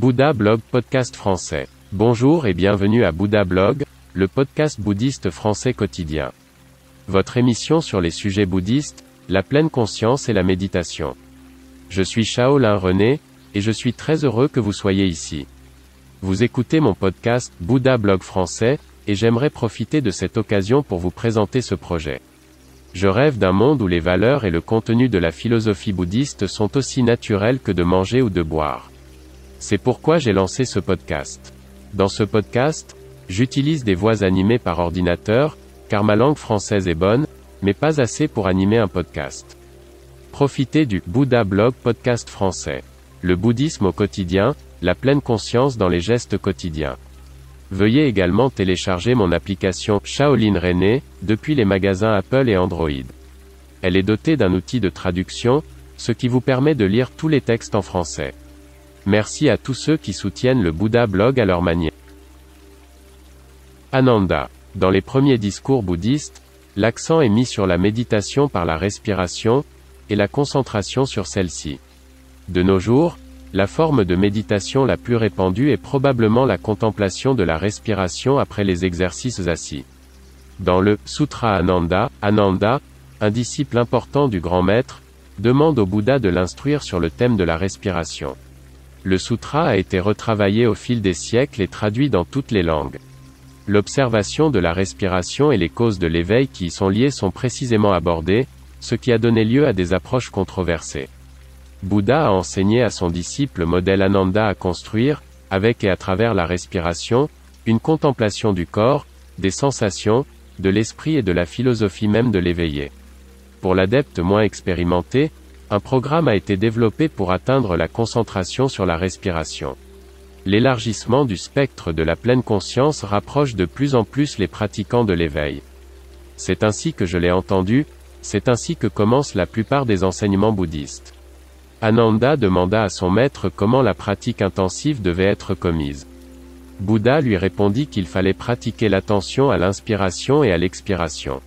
Bouddha Blog Podcast Français. Bonjour et bienvenue à Bouddha Blog, le podcast bouddhiste français quotidien. Votre émission sur les sujets bouddhistes, la pleine conscience et la méditation. Je suis Shaolin René, et je suis très heureux que vous soyez ici. Vous écoutez mon podcast Bouddha Blog Français, et j'aimerais profiter de cette occasion pour vous présenter ce projet. Je rêve d'un monde où les valeurs et le contenu de la philosophie bouddhiste sont aussi naturels que de manger ou de boire. C'est pourquoi j'ai lancé ce podcast. Dans ce podcast, j'utilise des voix animées par ordinateur, car ma langue française est bonne, mais pas assez pour animer un podcast. Profitez du Bouddha Blog podcast français. Le bouddhisme au quotidien, la pleine conscience dans les gestes quotidiens. Veuillez également télécharger mon application Shaolin René, depuis les magasins Apple et Android. Elle est dotée d'un outil de traduction, ce qui vous permet de lire tous les textes en français. Merci à tous ceux qui soutiennent le Bouddha blog à leur manière. Ananda. Dans les premiers discours bouddhistes, l'accent est mis sur la méditation par la respiration, et la concentration sur celle-ci. De nos jours, la forme de méditation la plus répandue est probablement la contemplation de la respiration après les exercices assis. Dans le Sutra Ananda, Ananda, un disciple important du grand maître, demande au Bouddha de l'instruire sur le thème de la respiration. Le sutra a été retravaillé au fil des siècles et traduit dans toutes les langues. L'observation de la respiration et les causes de l'éveil qui y sont liées sont précisément abordées, ce qui a donné lieu à des approches controversées. Bouddha a enseigné à son disciple modèle Ananda à construire, avec et à travers la respiration, une contemplation du corps, des sensations, de l'esprit et de la philosophie même de l'éveillé. Pour l'adepte moins expérimenté, un programme a été développé pour atteindre la concentration sur la respiration. L'élargissement du spectre de la pleine conscience rapproche de plus en plus les pratiquants de l'éveil. C'est ainsi que je l'ai entendu, c'est ainsi que commencent la plupart des enseignements bouddhistes. Ananda demanda à son maître comment la pratique intensive devait être commise. Bouddha lui répondit qu'il fallait pratiquer l'attention à l'inspiration et à l'expiration.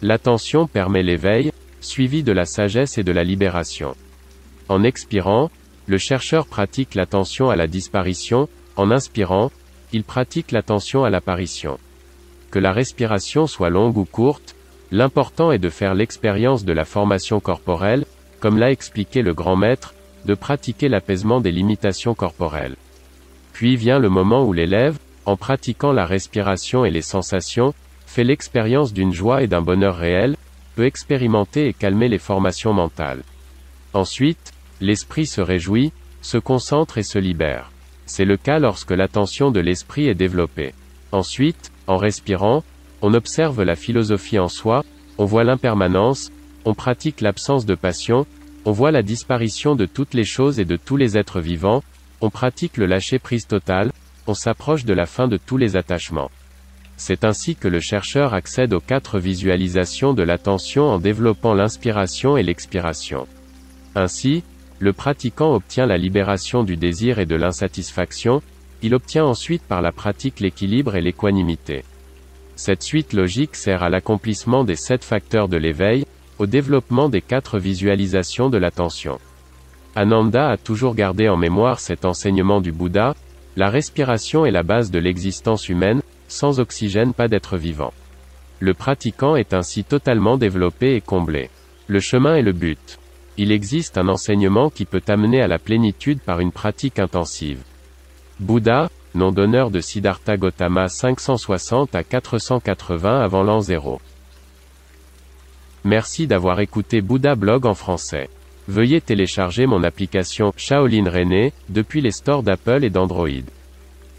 L'attention permet l'éveil, suivi de la sagesse et de la libération. En expirant, le chercheur pratique l'attention à la disparition, en inspirant, il pratique l'attention à l'apparition. Que la respiration soit longue ou courte, l'important est de faire l'expérience de la formation corporelle, comme l'a expliqué le grand maître, de pratiquer l'apaisement des limitations corporelles. Puis vient le moment où l'élève, en pratiquant la respiration et les sensations, fait l'expérience d'une joie et d'un bonheur réel, peut expérimenter et calmer les formations mentales. Ensuite, l'esprit se réjouit, se concentre et se libère. C'est le cas lorsque l'attention de l'esprit est développée. Ensuite, en respirant, on observe la philosophie en soi, on voit l'impermanence, on pratique l'absence de passion, on voit la disparition de toutes les choses et de tous les êtres vivants, on pratique le lâcher-prise total, on s'approche de la fin de tous les attachements. C'est ainsi que le chercheur accède aux quatre visualisations de l'attention en développant l'inspiration et l'expiration. Ainsi, le pratiquant obtient la libération du désir et de l'insatisfaction, il obtient ensuite par la pratique l'équilibre et l'équanimité. Cette suite logique sert à l'accomplissement des sept facteurs de l'éveil, au développement des quatre visualisations de l'attention. Ananda a toujours gardé en mémoire cet enseignement du Bouddha, la respiration est la base de l'existence humaine, sans oxygène pas d'être vivant. Le pratiquant est ainsi totalement développé et comblé. Le chemin est le but. Il existe un enseignement qui peut amener à la plénitude par une pratique intensive. Bouddha, nom d'honneur de Siddhartha Gautama 560 à 480 avant l'an 0. Merci d'avoir écouté Bouddha Blog en français. Veuillez télécharger mon application Shaolin René depuis les stores d'Apple et d'Android.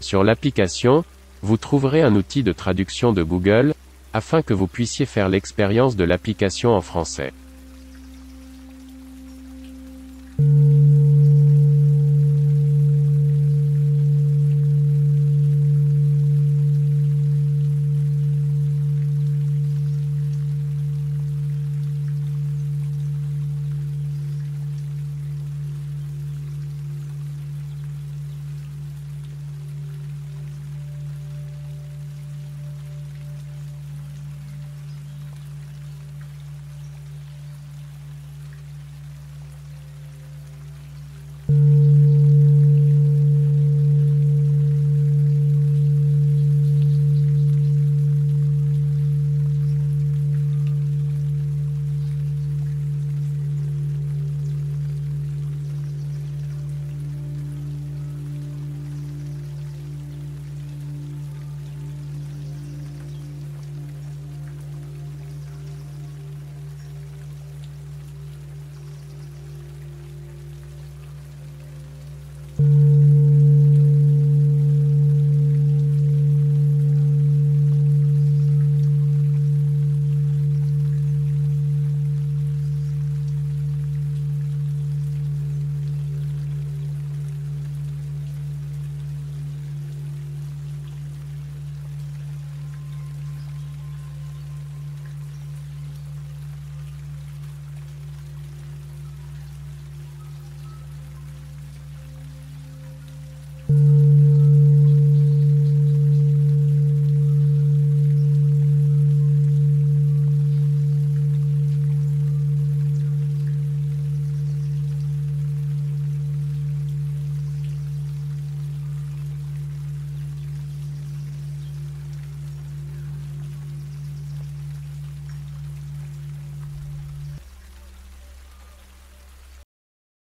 Sur l'application, vous trouverez un outil de traduction de Google, afin que vous puissiez faire l'expérience de l'application en français.